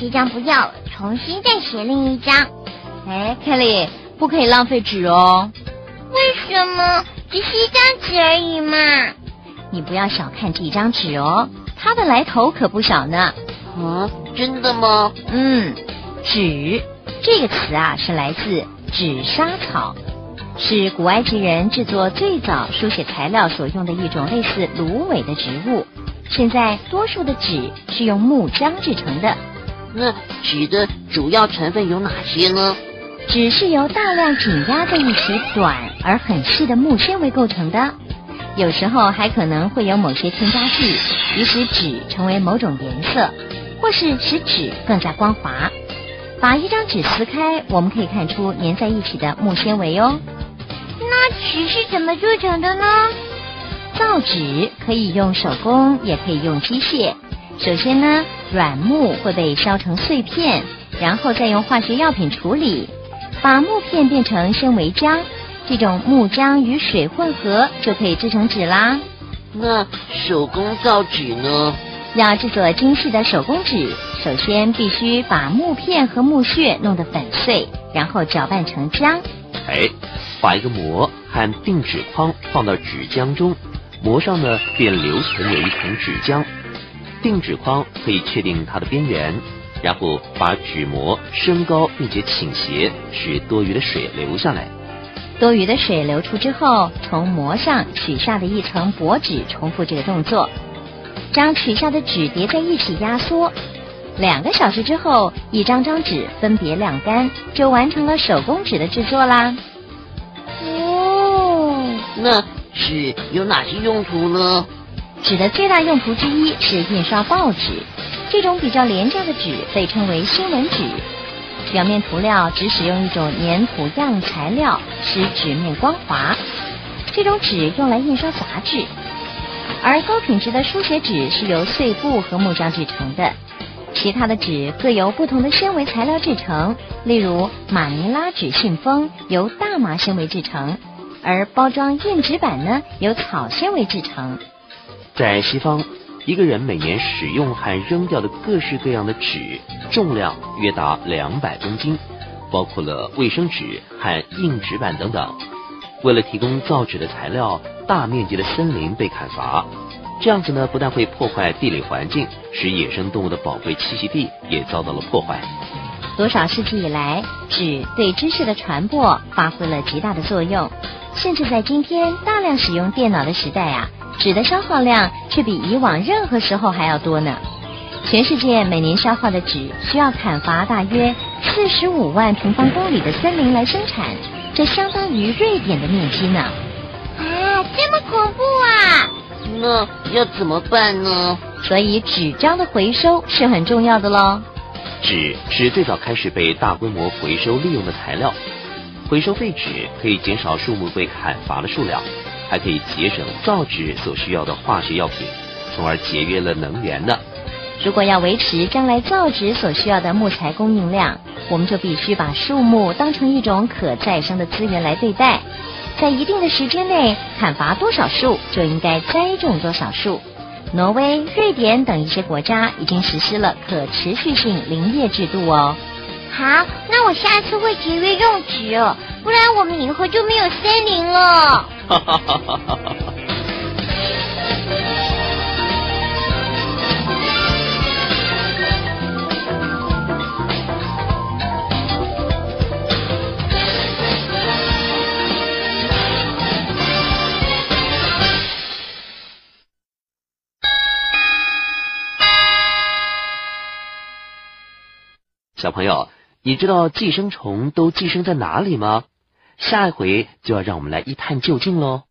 这张不要，重新再写另一张。哎，Kelly，不可以浪费纸哦。为什么？只是一张纸而已嘛。你不要小看这一张纸哦，它的来头可不小呢。啊，真的吗？嗯，纸这个词啊，是来自纸莎草，是古埃及人制作最早书写材料所用的一种类似芦苇的植物。现在多数的纸是用木浆制成的。那纸的主要成分有哪些呢？纸是由大量紧压在一起短而很细的木纤维构成的，有时候还可能会有某些添加剂，以使纸成为某种颜色，或是使纸更加光滑。把一张纸撕开，我们可以看出粘在一起的木纤维哦。那纸是怎么做成的呢？造纸可以用手工，也可以用机械。首先呢，软木会被烧成碎片，然后再用化学药品处理，把木片变成纤维浆。这种木浆与水混合，就可以制成纸啦。那手工造纸呢？要制作精细的手工纸，首先必须把木片和木屑弄得粉碎，然后搅拌成浆。哎，把一个膜和定纸框放到纸浆中。膜上呢，便留存有一层纸浆。定纸框可以确定它的边缘，然后把纸膜升高并且倾斜，使多余的水流下来。多余的水流出之后，从膜上取下的一层薄纸，重复这个动作，将取下的纸叠在一起压缩。两个小时之后，一张张纸分别晾干，就完成了手工纸的制作啦。哦，那。纸有哪些用途呢？纸的最大用途之一是印刷报纸。这种比较廉价的纸被称为新闻纸，表面涂料只使用一种粘土样材料，使纸面光滑。这种纸用来印刷杂志，而高品质的书写纸是由碎布和木浆制成的。其他的纸各由不同的纤维材料制成，例如马尼拉纸信封由大麻纤维制成。而包装硬纸板呢，由草纤维制成。在西方，一个人每年使用和扔掉的各式各样的纸重量约达两百公斤，包括了卫生纸和硬纸板等等。为了提供造纸的材料，大面积的森林被砍伐，这样子呢，不但会破坏地理环境，使野生动物的宝贵栖息地也遭到了破坏。多少世纪以来，纸对知识的传播发挥了极大的作用。甚至在今天大量使用电脑的时代啊，纸的消耗量却比以往任何时候还要多呢。全世界每年消耗的纸需要砍伐大约四十五万平方公里的森林来生产，这相当于瑞典的面积呢。啊，这么恐怖啊！那要怎么办呢？所以纸张的回收是很重要的喽。纸是最早开始被大规模回收利用的材料。回收废纸可以减少树木被砍伐的数量，还可以节省造纸所需要的化学药品，从而节约了能源呢。如果要维持将来造纸所需要的木材供应量，我们就必须把树木当成一种可再生的资源来对待。在一定的时间内砍伐多少树，就应该栽种多少树。挪威、瑞典等一些国家已经实施了可持续性林业制度哦。好，那我下次会节约用纸，不然我们以后就没有森林了。小朋友。你知道寄生虫都寄生在哪里吗？下一回就要让我们来一探究竟喽。